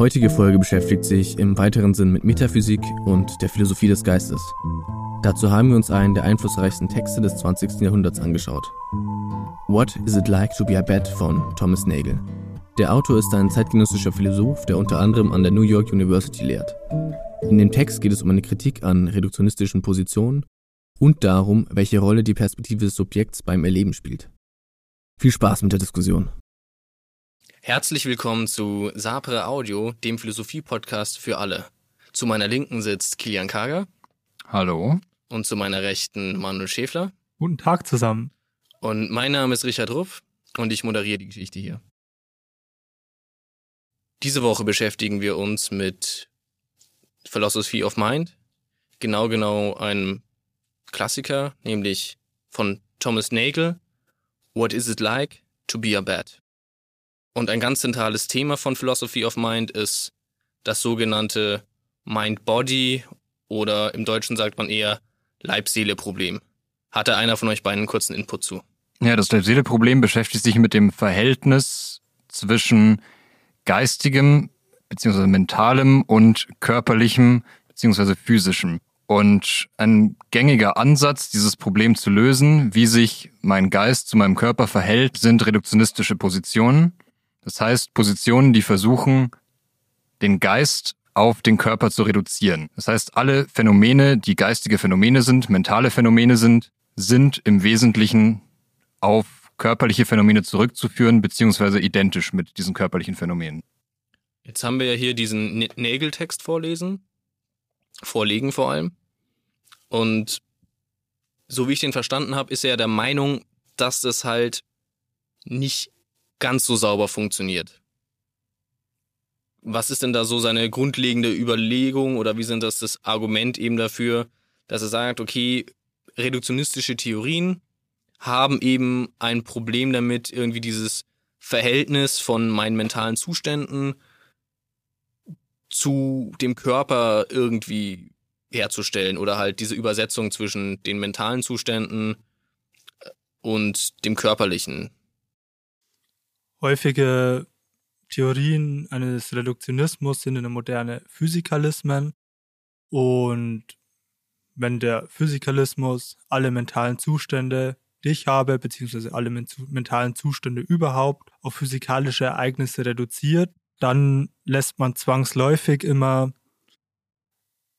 heutige Folge beschäftigt sich im weiteren Sinn mit Metaphysik und der Philosophie des Geistes. Dazu haben wir uns einen der einflussreichsten Texte des 20. Jahrhunderts angeschaut. What is it like to be a bat von Thomas Nagel. Der Autor ist ein zeitgenössischer Philosoph, der unter anderem an der New York University lehrt. In dem Text geht es um eine Kritik an reduktionistischen Positionen und darum, welche Rolle die Perspektive des Subjekts beim Erleben spielt. Viel Spaß mit der Diskussion. Herzlich willkommen zu Sapre Audio, dem Philosophie-Podcast für alle. Zu meiner Linken sitzt Kilian Kager. Hallo. Und zu meiner Rechten Manuel Schäfler. Guten Tag zusammen. Und mein Name ist Richard Ruff und ich moderiere die Geschichte hier. Diese Woche beschäftigen wir uns mit Philosophy of Mind, genau genau einem Klassiker, nämlich von Thomas Nagel, What is it like to be a bat? Und ein ganz zentrales Thema von Philosophy of Mind ist das sogenannte Mind-Body oder im Deutschen sagt man eher Leib-Seele-Problem. Hatte einer von euch beiden einen kurzen Input zu? Ja, das Leib-Seele-Problem beschäftigt sich mit dem Verhältnis zwischen geistigem bzw. mentalem und körperlichem bzw. physischem. Und ein gängiger Ansatz, dieses Problem zu lösen, wie sich mein Geist zu meinem Körper verhält, sind reduktionistische Positionen. Das heißt, Positionen, die versuchen, den Geist auf den Körper zu reduzieren. Das heißt, alle Phänomene, die geistige Phänomene sind, mentale Phänomene sind, sind im Wesentlichen auf körperliche Phänomene zurückzuführen, beziehungsweise identisch mit diesen körperlichen Phänomenen. Jetzt haben wir ja hier diesen Nägeltext vorlesen, vorlegen vor allem. Und so wie ich den verstanden habe, ist er der Meinung, dass das halt nicht ganz so sauber funktioniert. Was ist denn da so seine grundlegende Überlegung oder wie sind das das Argument eben dafür, dass er sagt, okay, reduktionistische Theorien haben eben ein Problem damit, irgendwie dieses Verhältnis von meinen mentalen Zuständen zu dem Körper irgendwie herzustellen oder halt diese Übersetzung zwischen den mentalen Zuständen und dem körperlichen Häufige Theorien eines Reduktionismus sind in der Moderne Physikalismen. Und wenn der Physikalismus alle mentalen Zustände, die ich habe, beziehungsweise alle mentalen Zustände überhaupt auf physikalische Ereignisse reduziert, dann lässt man zwangsläufig immer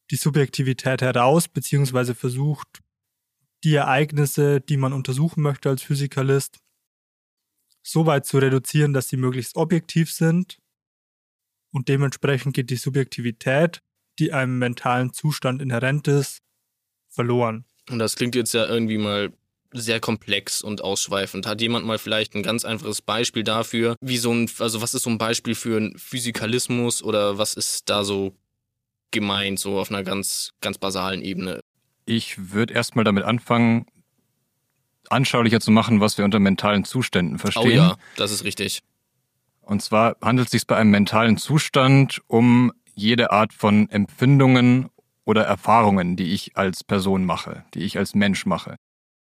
die Subjektivität heraus, beziehungsweise versucht, die Ereignisse, die man untersuchen möchte als Physikalist, so weit zu reduzieren, dass sie möglichst objektiv sind und dementsprechend geht die Subjektivität, die einem mentalen Zustand inhärent ist, verloren. Und das klingt jetzt ja irgendwie mal sehr komplex und ausschweifend. Hat jemand mal vielleicht ein ganz einfaches Beispiel dafür, wie so ein, also was ist so ein Beispiel für einen Physikalismus oder was ist da so gemeint, so auf einer ganz, ganz basalen Ebene? Ich würde erstmal damit anfangen, anschaulicher zu machen, was wir unter mentalen Zuständen verstehen. Oh ja, das ist richtig. Und zwar handelt es sich bei einem mentalen Zustand um jede Art von Empfindungen oder Erfahrungen, die ich als Person mache, die ich als Mensch mache.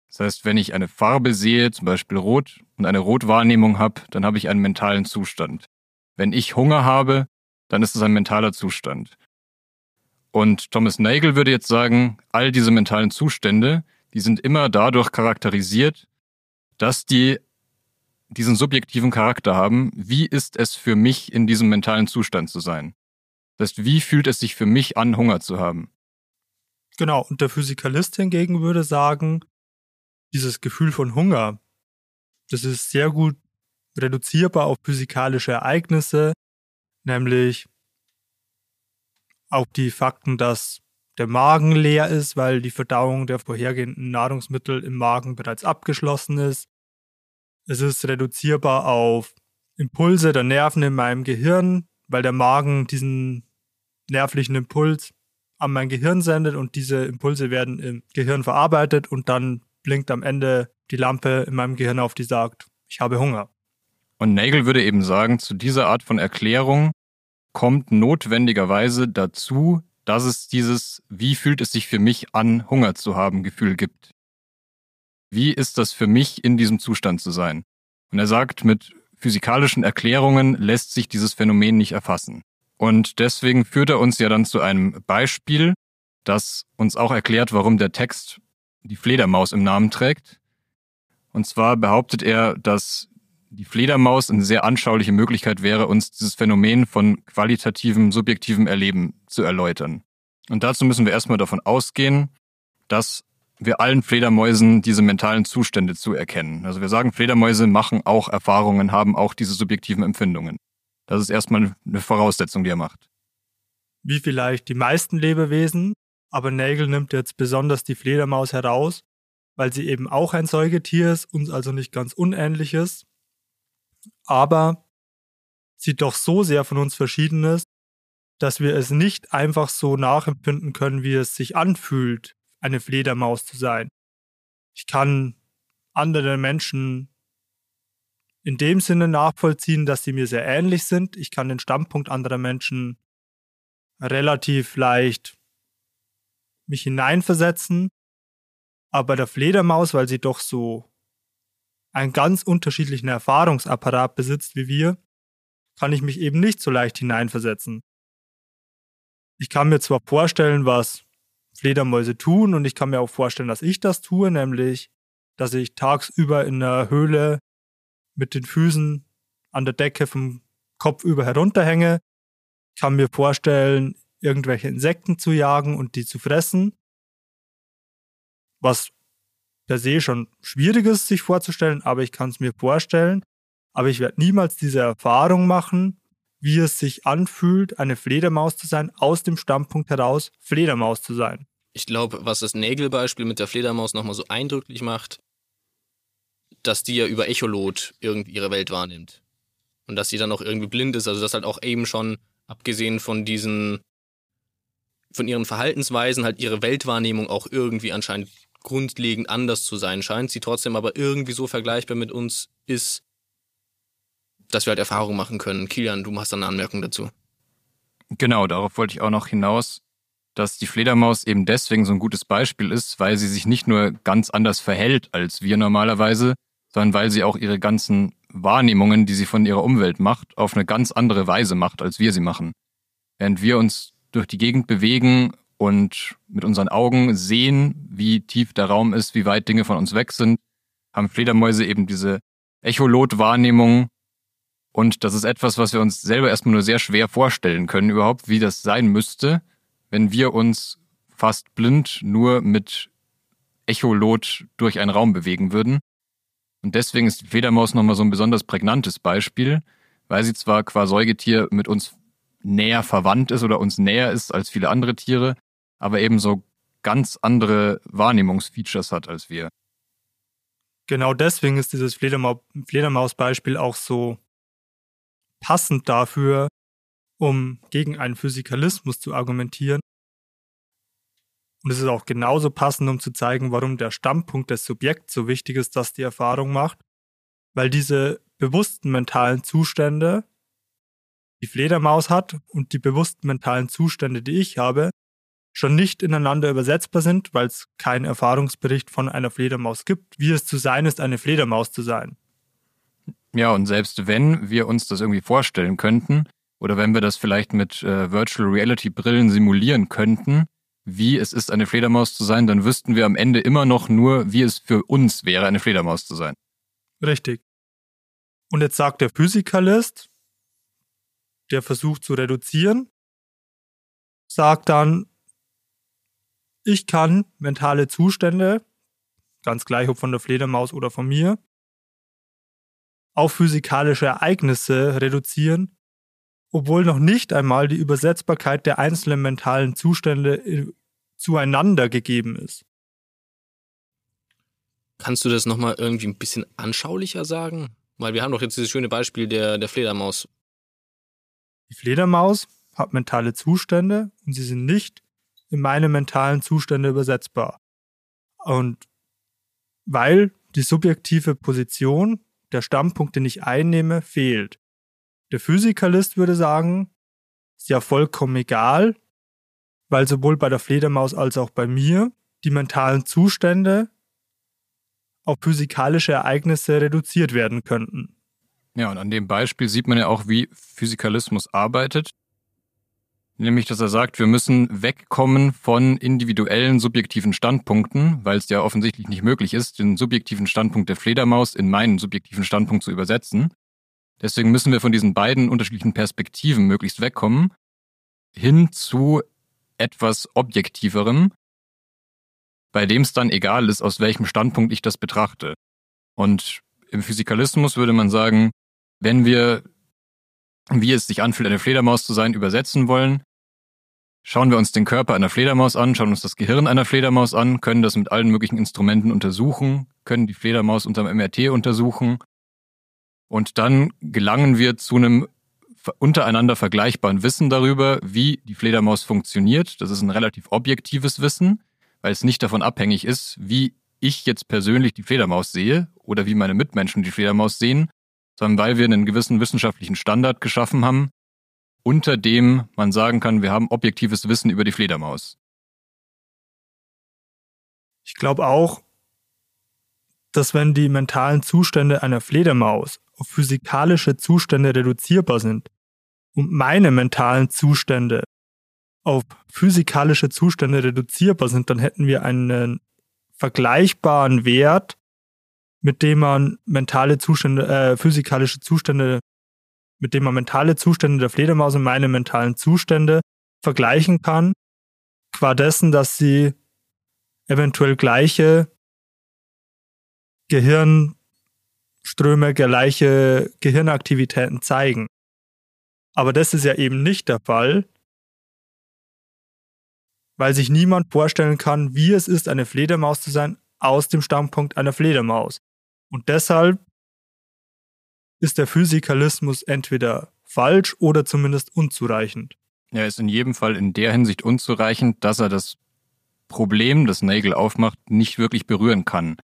Das heißt, wenn ich eine Farbe sehe, zum Beispiel rot, und eine Rotwahrnehmung habe, dann habe ich einen mentalen Zustand. Wenn ich Hunger habe, dann ist es ein mentaler Zustand. Und Thomas Nagel würde jetzt sagen, all diese mentalen Zustände, die sind immer dadurch charakterisiert, dass die diesen subjektiven Charakter haben. Wie ist es für mich, in diesem mentalen Zustand zu sein? Das heißt, wie fühlt es sich für mich an, Hunger zu haben? Genau, und der Physikalist hingegen würde sagen, dieses Gefühl von Hunger, das ist sehr gut reduzierbar auf physikalische Ereignisse, nämlich auf die Fakten, dass der Magen leer ist, weil die Verdauung der vorhergehenden Nahrungsmittel im Magen bereits abgeschlossen ist. Es ist reduzierbar auf Impulse der Nerven in meinem Gehirn, weil der Magen diesen nervlichen Impuls an mein Gehirn sendet und diese Impulse werden im Gehirn verarbeitet und dann blinkt am Ende die Lampe in meinem Gehirn auf, die sagt, ich habe Hunger. Und Nagel würde eben sagen, zu dieser Art von Erklärung kommt notwendigerweise dazu, dass es dieses, wie fühlt es sich für mich an, Hunger zu haben, Gefühl gibt. Wie ist das für mich, in diesem Zustand zu sein? Und er sagt, mit physikalischen Erklärungen lässt sich dieses Phänomen nicht erfassen. Und deswegen führt er uns ja dann zu einem Beispiel, das uns auch erklärt, warum der Text die Fledermaus im Namen trägt. Und zwar behauptet er, dass die Fledermaus eine sehr anschauliche Möglichkeit wäre, uns dieses Phänomen von qualitativem, subjektivem Erleben zu erläutern. Und dazu müssen wir erstmal davon ausgehen, dass wir allen Fledermäusen diese mentalen Zustände zuerkennen. Also wir sagen, Fledermäuse machen auch Erfahrungen, haben auch diese subjektiven Empfindungen. Das ist erstmal eine Voraussetzung, die er macht. Wie vielleicht die meisten Lebewesen, aber Nagel nimmt jetzt besonders die Fledermaus heraus, weil sie eben auch ein Säugetier ist, uns also nicht ganz unähnlich ist, aber sie doch so sehr von uns verschieden ist, dass wir es nicht einfach so nachempfinden können, wie es sich anfühlt, eine Fledermaus zu sein. Ich kann andere Menschen in dem Sinne nachvollziehen, dass sie mir sehr ähnlich sind. Ich kann den Standpunkt anderer Menschen relativ leicht mich hineinversetzen. Aber der Fledermaus, weil sie doch so einen ganz unterschiedlichen Erfahrungsapparat besitzt wie wir, kann ich mich eben nicht so leicht hineinversetzen. Ich kann mir zwar vorstellen, was Fledermäuse tun und ich kann mir auch vorstellen, dass ich das tue, nämlich, dass ich tagsüber in der Höhle mit den Füßen an der Decke vom Kopf über herunterhänge, ich kann mir vorstellen, irgendwelche Insekten zu jagen und die zu fressen, was per se schon schwierig ist, sich vorzustellen, aber ich kann es mir vorstellen. Aber ich werde niemals diese Erfahrung machen, wie es sich anfühlt, eine Fledermaus zu sein, aus dem Standpunkt heraus, Fledermaus zu sein. Ich glaube, was das Nägelbeispiel mit der Fledermaus nochmal so eindrücklich macht, dass die ja über Echolot irgendwie ihre Welt wahrnimmt. Und dass sie dann auch irgendwie blind ist, also dass halt auch eben schon, abgesehen von diesen, von ihren Verhaltensweisen, halt ihre Weltwahrnehmung auch irgendwie anscheinend grundlegend anders zu sein scheint, sie trotzdem aber irgendwie so vergleichbar mit uns ist, dass wir halt Erfahrungen machen können. Kilian, du machst da eine Anmerkung dazu. Genau, darauf wollte ich auch noch hinaus, dass die Fledermaus eben deswegen so ein gutes Beispiel ist, weil sie sich nicht nur ganz anders verhält als wir normalerweise, sondern weil sie auch ihre ganzen Wahrnehmungen, die sie von ihrer Umwelt macht, auf eine ganz andere Weise macht, als wir sie machen. Während wir uns durch die Gegend bewegen und mit unseren Augen sehen, wie tief der Raum ist, wie weit Dinge von uns weg sind, haben Fledermäuse eben diese Echolot-Wahrnehmung. Und das ist etwas, was wir uns selber erstmal nur sehr schwer vorstellen können, überhaupt, wie das sein müsste, wenn wir uns fast blind nur mit Echolot durch einen Raum bewegen würden. Und deswegen ist die Fledermaus nochmal so ein besonders prägnantes Beispiel, weil sie zwar qua Säugetier mit uns näher verwandt ist oder uns näher ist als viele andere Tiere, aber eben so ganz andere Wahrnehmungsfeatures hat als wir. Genau deswegen ist dieses Fledermaus-Beispiel auch so passend dafür, um gegen einen Physikalismus zu argumentieren. Und es ist auch genauso passend, um zu zeigen, warum der Standpunkt des Subjekts so wichtig ist, dass die Erfahrung macht, weil diese bewussten mentalen Zustände die Fledermaus hat und die bewussten mentalen Zustände, die ich habe, schon nicht ineinander übersetzbar sind, weil es keinen Erfahrungsbericht von einer Fledermaus gibt, wie es zu sein ist, eine Fledermaus zu sein. Ja, und selbst wenn wir uns das irgendwie vorstellen könnten, oder wenn wir das vielleicht mit äh, Virtual Reality Brillen simulieren könnten, wie es ist, eine Fledermaus zu sein, dann wüssten wir am Ende immer noch nur, wie es für uns wäre, eine Fledermaus zu sein. Richtig. Und jetzt sagt der Physikalist, der versucht zu reduzieren, sagt dann, ich kann mentale Zustände, ganz gleich ob von der Fledermaus oder von mir, auf physikalische Ereignisse reduzieren, obwohl noch nicht einmal die Übersetzbarkeit der einzelnen mentalen Zustände zueinander gegeben ist. Kannst du das nochmal irgendwie ein bisschen anschaulicher sagen? Weil wir haben doch jetzt dieses schöne Beispiel der, der Fledermaus. Die Fledermaus hat mentale Zustände und sie sind nicht in meine mentalen Zustände übersetzbar. Und weil die subjektive Position, der Standpunkt, den ich einnehme, fehlt. Der Physikalist würde sagen, ist ja vollkommen egal, weil sowohl bei der Fledermaus als auch bei mir die mentalen Zustände auf physikalische Ereignisse reduziert werden könnten. Ja, und an dem Beispiel sieht man ja auch, wie Physikalismus arbeitet. Nämlich, dass er sagt, wir müssen wegkommen von individuellen subjektiven Standpunkten, weil es ja offensichtlich nicht möglich ist, den subjektiven Standpunkt der Fledermaus in meinen subjektiven Standpunkt zu übersetzen. Deswegen müssen wir von diesen beiden unterschiedlichen Perspektiven möglichst wegkommen, hin zu etwas Objektiverem, bei dem es dann egal ist, aus welchem Standpunkt ich das betrachte. Und im Physikalismus würde man sagen, wenn wir, wie es sich anfühlt, eine Fledermaus zu sein, übersetzen wollen, Schauen wir uns den Körper einer Fledermaus an, schauen uns das Gehirn einer Fledermaus an, können das mit allen möglichen Instrumenten untersuchen, können die Fledermaus unterm MRT untersuchen und dann gelangen wir zu einem untereinander vergleichbaren Wissen darüber, wie die Fledermaus funktioniert. Das ist ein relativ objektives Wissen, weil es nicht davon abhängig ist, wie ich jetzt persönlich die Fledermaus sehe oder wie meine Mitmenschen die Fledermaus sehen, sondern weil wir einen gewissen wissenschaftlichen Standard geschaffen haben, unter dem man sagen kann, wir haben objektives Wissen über die Fledermaus. Ich glaube auch, dass wenn die mentalen Zustände einer Fledermaus auf physikalische Zustände reduzierbar sind und meine mentalen Zustände auf physikalische Zustände reduzierbar sind, dann hätten wir einen vergleichbaren Wert, mit dem man mentale Zustände, äh, physikalische Zustände mit dem man mentale Zustände der Fledermaus und meine mentalen Zustände vergleichen kann, qua dessen, dass sie eventuell gleiche Gehirnströme, gleiche Gehirnaktivitäten zeigen. Aber das ist ja eben nicht der Fall, weil sich niemand vorstellen kann, wie es ist, eine Fledermaus zu sein, aus dem Standpunkt einer Fledermaus. Und deshalb ist der Physikalismus entweder falsch oder zumindest unzureichend. Er ist in jedem Fall in der Hinsicht unzureichend, dass er das Problem, das Nagel aufmacht, nicht wirklich berühren kann.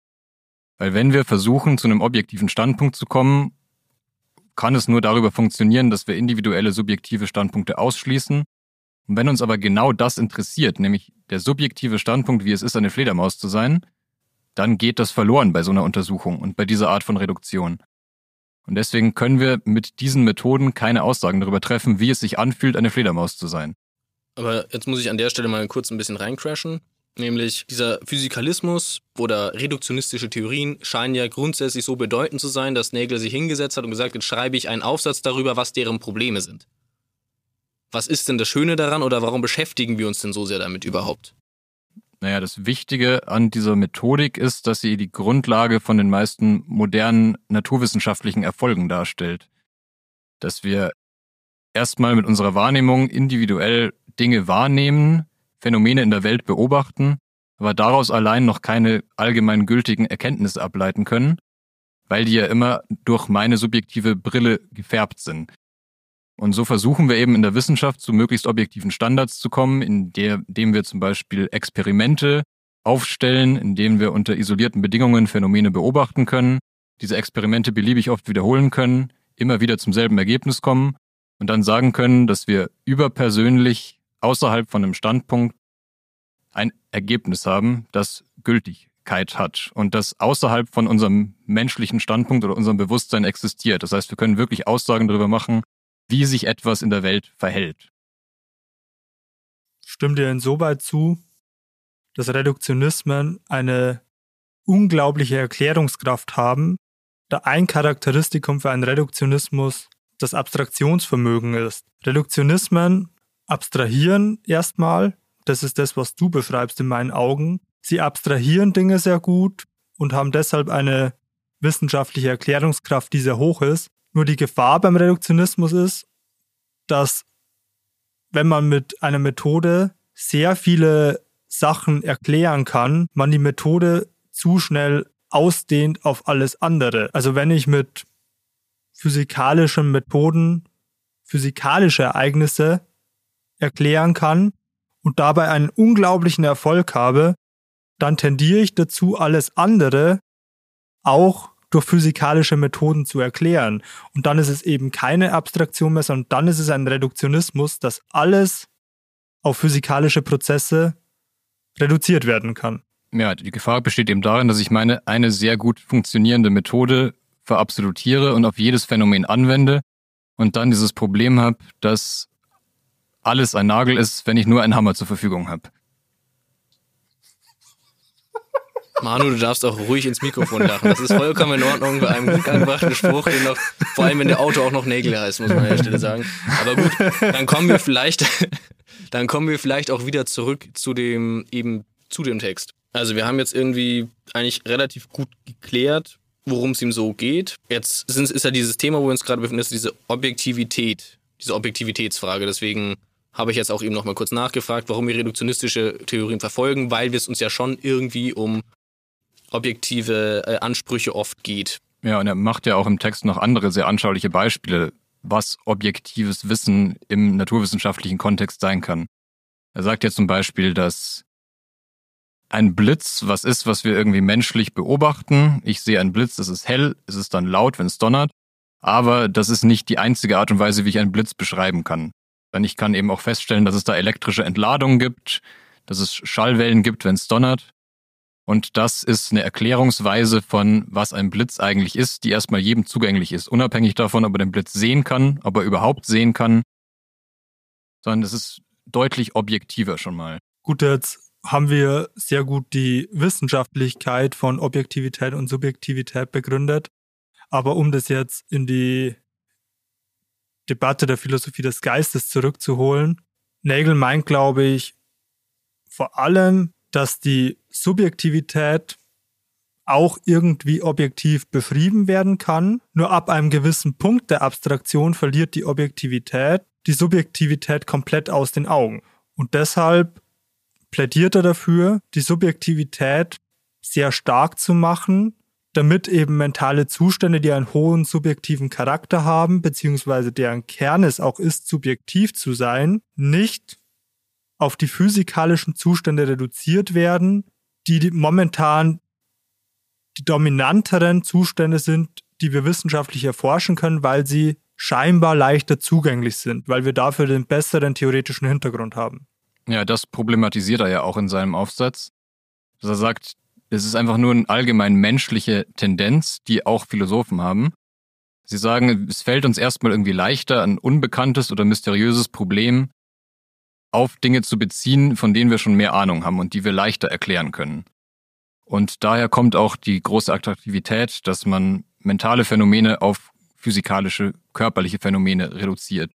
Weil wenn wir versuchen, zu einem objektiven Standpunkt zu kommen, kann es nur darüber funktionieren, dass wir individuelle subjektive Standpunkte ausschließen. Und wenn uns aber genau das interessiert, nämlich der subjektive Standpunkt, wie es ist, eine Fledermaus zu sein, dann geht das verloren bei so einer Untersuchung und bei dieser Art von Reduktion. Und deswegen können wir mit diesen Methoden keine Aussagen darüber treffen, wie es sich anfühlt, eine Fledermaus zu sein. Aber jetzt muss ich an der Stelle mal kurz ein bisschen reincrashen. Nämlich dieser Physikalismus oder reduktionistische Theorien scheinen ja grundsätzlich so bedeutend zu sein, dass Nagel sich hingesetzt hat und gesagt, jetzt schreibe ich einen Aufsatz darüber, was deren Probleme sind. Was ist denn das Schöne daran oder warum beschäftigen wir uns denn so sehr damit überhaupt? Naja, das Wichtige an dieser Methodik ist, dass sie die Grundlage von den meisten modernen naturwissenschaftlichen Erfolgen darstellt. Dass wir erstmal mit unserer Wahrnehmung individuell Dinge wahrnehmen, Phänomene in der Welt beobachten, aber daraus allein noch keine allgemein gültigen Erkenntnisse ableiten können, weil die ja immer durch meine subjektive Brille gefärbt sind. Und so versuchen wir eben in der Wissenschaft zu möglichst objektiven Standards zu kommen, indem wir zum Beispiel Experimente aufstellen, indem wir unter isolierten Bedingungen Phänomene beobachten können, diese Experimente beliebig oft wiederholen können, immer wieder zum selben Ergebnis kommen und dann sagen können, dass wir überpersönlich außerhalb von einem Standpunkt ein Ergebnis haben, das Gültigkeit hat und das außerhalb von unserem menschlichen Standpunkt oder unserem Bewusstsein existiert. Das heißt, wir können wirklich Aussagen darüber machen, wie sich etwas in der Welt verhält. Stimmt dir insoweit zu, dass Reduktionismen eine unglaubliche Erklärungskraft haben, da ein Charakteristikum für einen Reduktionismus das Abstraktionsvermögen ist. Reduktionismen abstrahieren erstmal, das ist das, was du beschreibst in meinen Augen. Sie abstrahieren Dinge sehr gut und haben deshalb eine wissenschaftliche Erklärungskraft, die sehr hoch ist. Nur die Gefahr beim Reduktionismus ist, dass wenn man mit einer Methode sehr viele Sachen erklären kann, man die Methode zu schnell ausdehnt auf alles andere. Also wenn ich mit physikalischen Methoden physikalische Ereignisse erklären kann und dabei einen unglaublichen Erfolg habe, dann tendiere ich dazu, alles andere auch durch physikalische Methoden zu erklären. Und dann ist es eben keine Abstraktion mehr, sondern dann ist es ein Reduktionismus, dass alles auf physikalische Prozesse reduziert werden kann. Ja, die Gefahr besteht eben darin, dass ich meine eine sehr gut funktionierende Methode verabsolutiere und auf jedes Phänomen anwende und dann dieses Problem habe, dass alles ein Nagel ist, wenn ich nur einen Hammer zur Verfügung habe. Manu, du darfst auch ruhig ins Mikrofon lachen. Das ist vollkommen in Ordnung bei einem gut angebrachten Spruch, den noch, vor allem wenn der Auto auch noch Nägel heißt, muss man an der Stelle sagen. Aber gut, dann kommen wir vielleicht, dann kommen wir vielleicht auch wieder zurück zu dem, eben zu dem Text. Also wir haben jetzt irgendwie eigentlich relativ gut geklärt, worum es ihm so geht. Jetzt ist ja dieses Thema, wo wir uns gerade befinden, ist diese Objektivität, diese Objektivitätsfrage. Deswegen habe ich jetzt auch eben noch mal kurz nachgefragt, warum wir reduktionistische Theorien verfolgen, weil wir es uns ja schon irgendwie um objektive äh, Ansprüche oft geht. Ja, und er macht ja auch im Text noch andere sehr anschauliche Beispiele, was objektives Wissen im naturwissenschaftlichen Kontext sein kann. Er sagt ja zum Beispiel, dass ein Blitz was ist, was wir irgendwie menschlich beobachten. Ich sehe einen Blitz, es ist hell, es ist dann laut, wenn es donnert. Aber das ist nicht die einzige Art und Weise, wie ich einen Blitz beschreiben kann. Denn ich kann eben auch feststellen, dass es da elektrische Entladungen gibt, dass es Schallwellen gibt, wenn es donnert. Und das ist eine Erklärungsweise von, was ein Blitz eigentlich ist, die erstmal jedem zugänglich ist, unabhängig davon, ob er den Blitz sehen kann, ob er überhaupt sehen kann, sondern es ist deutlich objektiver schon mal. Gut, jetzt haben wir sehr gut die Wissenschaftlichkeit von Objektivität und Subjektivität begründet. Aber um das jetzt in die Debatte der Philosophie des Geistes zurückzuholen, Nagel meint, glaube ich, vor allem, dass die Subjektivität auch irgendwie objektiv beschrieben werden kann. Nur ab einem gewissen Punkt der Abstraktion verliert die Objektivität die Subjektivität komplett aus den Augen. Und deshalb plädiert er dafür, die Subjektivität sehr stark zu machen, damit eben mentale Zustände, die einen hohen subjektiven Charakter haben, beziehungsweise deren Kern es auch ist, subjektiv zu sein, nicht auf die physikalischen Zustände reduziert werden, die momentan die dominanteren Zustände sind, die wir wissenschaftlich erforschen können, weil sie scheinbar leichter zugänglich sind, weil wir dafür den besseren theoretischen Hintergrund haben. Ja, das problematisiert er ja auch in seinem Aufsatz. Dass er sagt, es ist einfach nur eine allgemein menschliche Tendenz, die auch Philosophen haben. Sie sagen, es fällt uns erstmal irgendwie leichter, ein unbekanntes oder mysteriöses Problem auf Dinge zu beziehen, von denen wir schon mehr Ahnung haben und die wir leichter erklären können. Und daher kommt auch die große Attraktivität, dass man mentale Phänomene auf physikalische, körperliche Phänomene reduziert.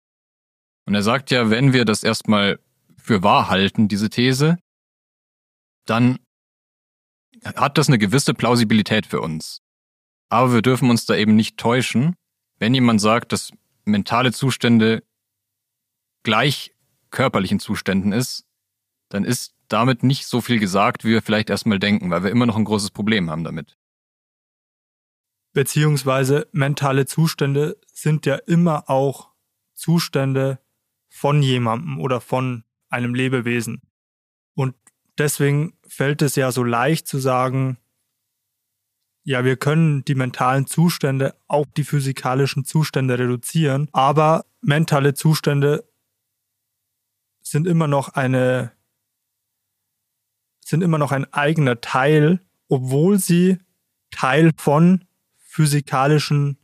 Und er sagt ja, wenn wir das erstmal für wahr halten, diese These, dann hat das eine gewisse Plausibilität für uns. Aber wir dürfen uns da eben nicht täuschen, wenn jemand sagt, dass mentale Zustände gleich körperlichen Zuständen ist, dann ist damit nicht so viel gesagt, wie wir vielleicht erstmal denken, weil wir immer noch ein großes Problem haben damit. Beziehungsweise mentale Zustände sind ja immer auch Zustände von jemandem oder von einem Lebewesen. Und deswegen fällt es ja so leicht zu sagen, ja, wir können die mentalen Zustände auf die physikalischen Zustände reduzieren, aber mentale Zustände sind immer noch eine, sind immer noch ein eigener Teil, obwohl sie Teil von physikalischen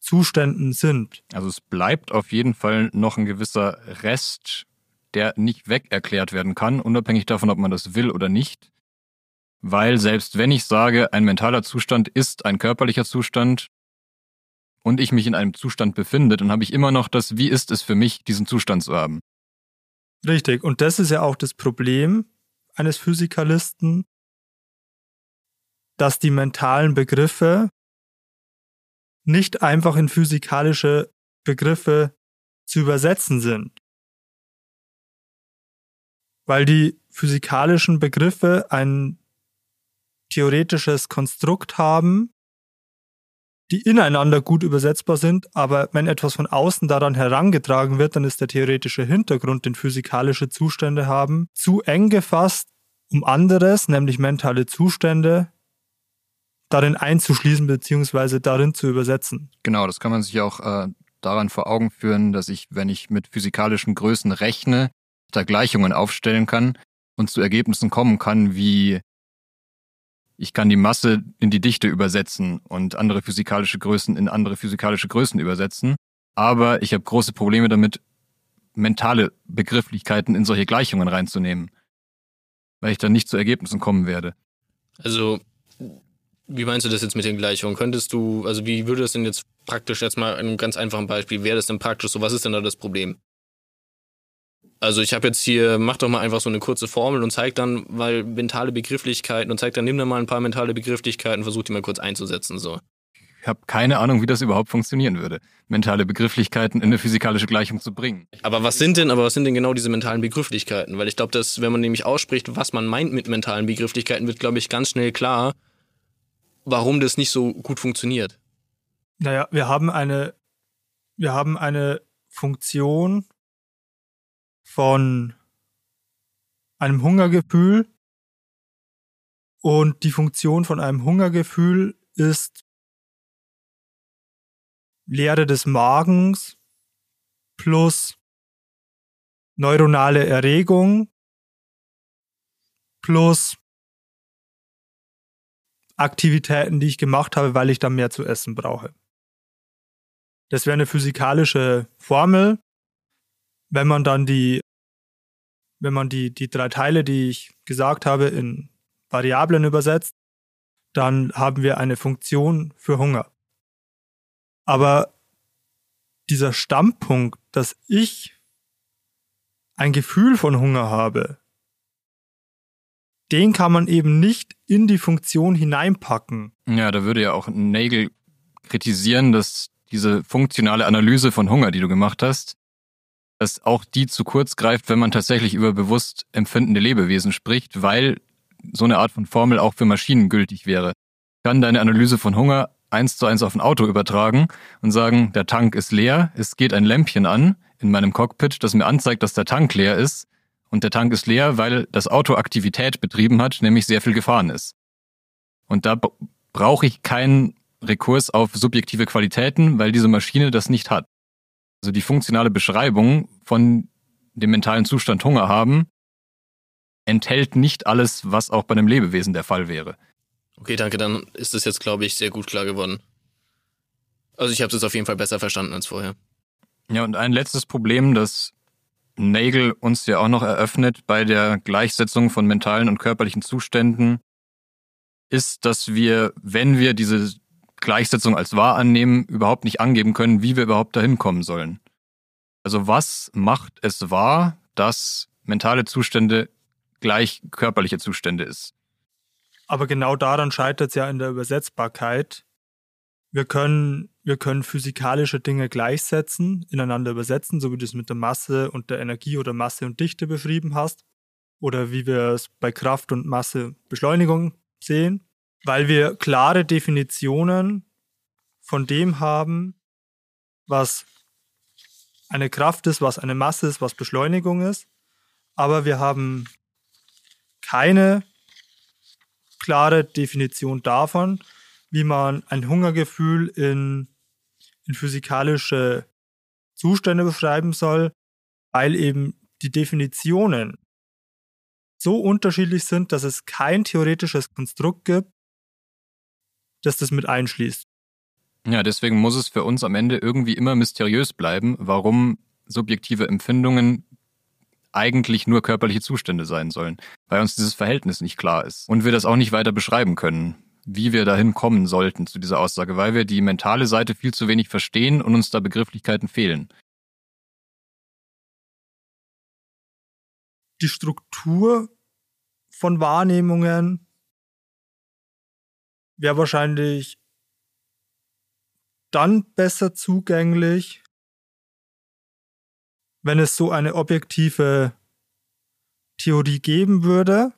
Zuständen sind. Also es bleibt auf jeden Fall noch ein gewisser Rest, der nicht weg erklärt werden kann, unabhängig davon, ob man das will oder nicht. Weil selbst wenn ich sage, ein mentaler Zustand ist ein körperlicher Zustand und ich mich in einem Zustand befinde, dann habe ich immer noch das, wie ist es für mich, diesen Zustand zu haben. Richtig, und das ist ja auch das Problem eines Physikalisten, dass die mentalen Begriffe nicht einfach in physikalische Begriffe zu übersetzen sind. Weil die physikalischen Begriffe ein theoretisches Konstrukt haben, die ineinander gut übersetzbar sind, aber wenn etwas von außen daran herangetragen wird, dann ist der theoretische Hintergrund, den physikalische Zustände haben, zu eng gefasst, um anderes, nämlich mentale Zustände, darin einzuschließen bzw. darin zu übersetzen. Genau, das kann man sich auch äh, daran vor Augen führen, dass ich, wenn ich mit physikalischen Größen rechne, da Gleichungen aufstellen kann und zu Ergebnissen kommen kann, wie ich kann die Masse in die Dichte übersetzen und andere physikalische Größen in andere physikalische Größen übersetzen. Aber ich habe große Probleme damit, mentale Begrifflichkeiten in solche Gleichungen reinzunehmen, weil ich dann nicht zu Ergebnissen kommen werde. Also, wie meinst du das jetzt mit den Gleichungen? Könntest du, also wie würde das denn jetzt praktisch jetzt mal in einem ganz einfachen Beispiel, wäre das denn praktisch so? Was ist denn da das Problem? Also ich habe jetzt hier, mach doch mal einfach so eine kurze Formel und zeig dann, weil mentale Begrifflichkeiten und zeig dann, nimm dann mal ein paar mentale Begrifflichkeiten und versuch die mal kurz einzusetzen, so. Ich habe keine Ahnung, wie das überhaupt funktionieren würde, mentale Begrifflichkeiten in eine physikalische Gleichung zu bringen. Aber was sind denn, aber was sind denn genau diese mentalen Begrifflichkeiten? Weil ich glaube, dass, wenn man nämlich ausspricht, was man meint mit mentalen Begrifflichkeiten, wird, glaube ich, ganz schnell klar, warum das nicht so gut funktioniert. Naja, wir haben eine, wir haben eine Funktion von einem Hungergefühl und die Funktion von einem Hungergefühl ist Leere des Magens plus neuronale Erregung plus Aktivitäten, die ich gemacht habe, weil ich dann mehr zu essen brauche. Das wäre eine physikalische Formel. Wenn man dann die, wenn man die, die drei Teile, die ich gesagt habe, in Variablen übersetzt, dann haben wir eine Funktion für Hunger. Aber dieser Standpunkt, dass ich ein Gefühl von Hunger habe, den kann man eben nicht in die Funktion hineinpacken. Ja, da würde ja auch Nagel kritisieren, dass diese funktionale Analyse von Hunger, die du gemacht hast, dass auch die zu kurz greift, wenn man tatsächlich über bewusst empfindende Lebewesen spricht, weil so eine Art von Formel auch für Maschinen gültig wäre. Kann deine Analyse von Hunger eins zu eins auf ein Auto übertragen und sagen, der Tank ist leer, es geht ein Lämpchen an in meinem Cockpit, das mir anzeigt, dass der Tank leer ist und der Tank ist leer, weil das Auto Aktivität betrieben hat, nämlich sehr viel gefahren ist. Und da brauche ich keinen Rekurs auf subjektive Qualitäten, weil diese Maschine das nicht hat. Also die funktionale Beschreibung von dem mentalen Zustand Hunger haben enthält nicht alles, was auch bei einem Lebewesen der Fall wäre. Okay, danke, dann ist es jetzt, glaube ich, sehr gut klar geworden. Also ich habe es jetzt auf jeden Fall besser verstanden als vorher. Ja, und ein letztes Problem, das Nagel uns ja auch noch eröffnet bei der Gleichsetzung von mentalen und körperlichen Zuständen, ist, dass wir, wenn wir diese Gleichsetzung als wahr annehmen, überhaupt nicht angeben können, wie wir überhaupt dahin kommen sollen. Also was macht es wahr, dass mentale Zustände gleich körperliche Zustände ist? Aber genau daran scheitert es ja in der Übersetzbarkeit. Wir können, wir können physikalische Dinge gleichsetzen, ineinander übersetzen, so wie du es mit der Masse und der Energie oder Masse und Dichte beschrieben hast. Oder wie wir es bei Kraft und Masse Beschleunigung sehen, weil wir klare Definitionen von dem haben, was eine Kraft ist, was eine Masse ist, was Beschleunigung ist. Aber wir haben keine klare Definition davon, wie man ein Hungergefühl in, in physikalische Zustände beschreiben soll, weil eben die Definitionen so unterschiedlich sind, dass es kein theoretisches Konstrukt gibt, das das mit einschließt. Ja, deswegen muss es für uns am Ende irgendwie immer mysteriös bleiben, warum subjektive Empfindungen eigentlich nur körperliche Zustände sein sollen, weil uns dieses Verhältnis nicht klar ist und wir das auch nicht weiter beschreiben können wie wir dahin kommen sollten zu dieser Aussage, weil wir die mentale Seite viel zu wenig verstehen und uns da Begrifflichkeiten fehlen. Die Struktur von Wahrnehmungen wäre wahrscheinlich dann besser zugänglich, wenn es so eine objektive Theorie geben würde,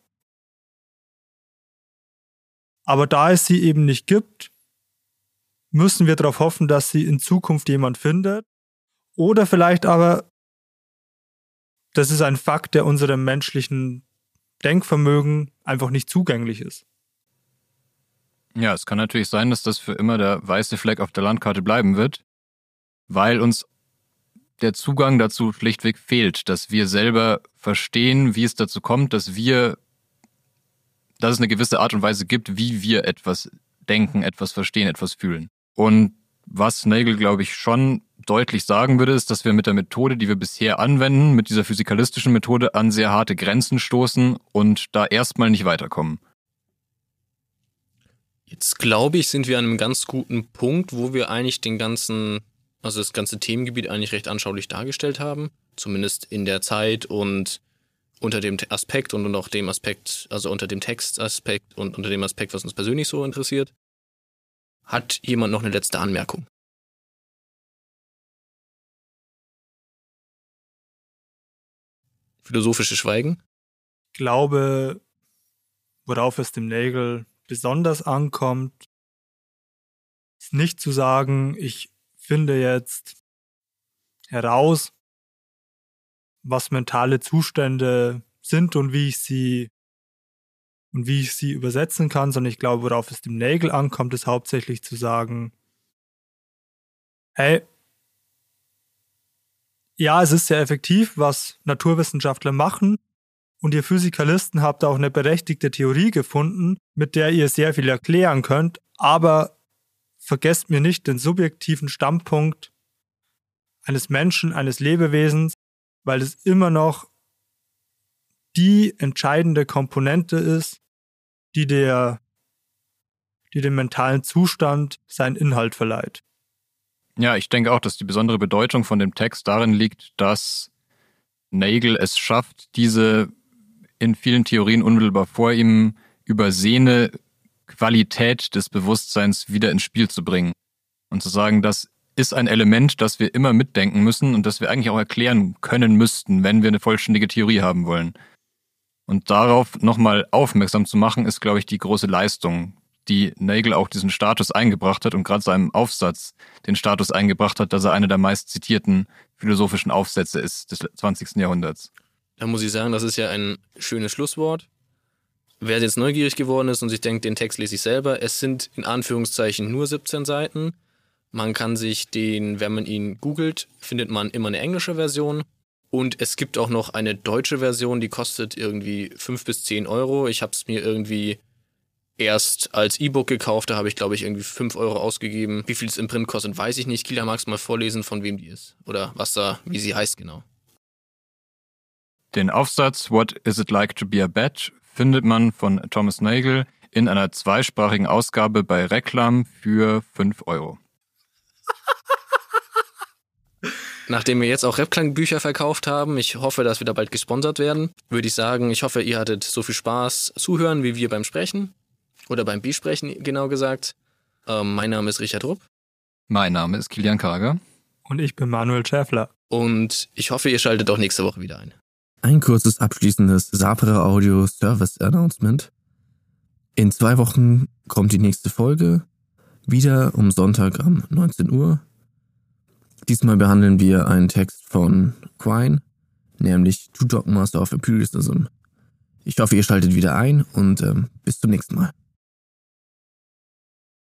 aber da es sie eben nicht gibt, müssen wir darauf hoffen, dass sie in Zukunft jemand findet. Oder vielleicht aber, das ist ein Fakt, der unserem menschlichen Denkvermögen einfach nicht zugänglich ist. Ja, es kann natürlich sein, dass das für immer der weiße Fleck auf der Landkarte bleiben wird, weil uns der Zugang dazu schlichtweg fehlt, dass wir selber verstehen, wie es dazu kommt, dass wir dass es eine gewisse Art und Weise gibt, wie wir etwas denken, etwas verstehen, etwas fühlen. Und was Nagel, glaube ich, schon deutlich sagen würde, ist, dass wir mit der Methode, die wir bisher anwenden, mit dieser physikalistischen Methode an sehr harte Grenzen stoßen und da erstmal nicht weiterkommen. Jetzt glaube ich, sind wir an einem ganz guten Punkt, wo wir eigentlich den ganzen, also das ganze Themengebiet eigentlich recht anschaulich dargestellt haben. Zumindest in der Zeit und unter dem Aspekt und auch dem Aspekt, also unter dem Textaspekt und unter dem Aspekt, was uns persönlich so interessiert. Hat jemand noch eine letzte Anmerkung? Philosophische Schweigen? Ich glaube, worauf es dem Nägel besonders ankommt, ist nicht zu sagen, ich finde jetzt heraus, was mentale Zustände sind und wie ich sie und wie ich sie übersetzen kann, sondern ich glaube, worauf es dem Nägel ankommt, ist hauptsächlich zu sagen, hey, ja, es ist sehr effektiv, was Naturwissenschaftler machen, und ihr Physikalisten habt auch eine berechtigte Theorie gefunden, mit der ihr sehr viel erklären könnt, aber vergesst mir nicht den subjektiven Standpunkt eines Menschen, eines Lebewesens, weil es immer noch die entscheidende Komponente ist, die der, die dem mentalen Zustand seinen Inhalt verleiht. Ja, ich denke auch, dass die besondere Bedeutung von dem Text darin liegt, dass Nagel es schafft, diese in vielen Theorien unmittelbar vor ihm übersehene Qualität des Bewusstseins wieder ins Spiel zu bringen und zu sagen, das ist ein Element, das wir immer mitdenken müssen und das wir eigentlich auch erklären können müssten, wenn wir eine vollständige Theorie haben wollen. Und darauf nochmal aufmerksam zu machen, ist, glaube ich, die große Leistung, die Nagel auch diesen Status eingebracht hat und gerade seinem Aufsatz den Status eingebracht hat, dass er einer der meist zitierten philosophischen Aufsätze ist des 20. Jahrhunderts. Da muss ich sagen, das ist ja ein schönes Schlusswort. Wer jetzt neugierig geworden ist und sich denkt, den Text lese ich selber, es sind in Anführungszeichen nur 17 Seiten. Man kann sich den, wenn man ihn googelt, findet man immer eine englische Version. Und es gibt auch noch eine deutsche Version, die kostet irgendwie 5 bis 10 Euro. Ich habe es mir irgendwie erst als E-Book gekauft, da habe ich glaube ich irgendwie 5 Euro ausgegeben. Wie viel es im Print kostet, weiß ich nicht. Kila, magst du mal vorlesen, von wem die ist? Oder was da, wie sie heißt genau? Den Aufsatz What is it like to be a Bat findet man von Thomas Nagel in einer zweisprachigen Ausgabe bei Reklam für 5 Euro. Nachdem wir jetzt auch Repklang-Bücher verkauft haben, ich hoffe, dass wir da bald gesponsert werden, würde ich sagen, ich hoffe, ihr hattet so viel Spaß zuhören wie wir beim Sprechen. Oder beim Besprechen, genau gesagt. Ähm, mein Name ist Richard Rupp. Mein Name ist Kilian Karger. Und ich bin Manuel Schäffler. Und ich hoffe, ihr schaltet auch nächste Woche wieder ein. Ein kurzes abschließendes Sapere Audio Service Announcement. In zwei Wochen kommt die nächste Folge, wieder um Sonntag um 19 Uhr. Diesmal behandeln wir einen Text von Quine, nämlich Two Dogmas of Empiricism. Ich hoffe, ihr schaltet wieder ein und ähm, bis zum nächsten Mal.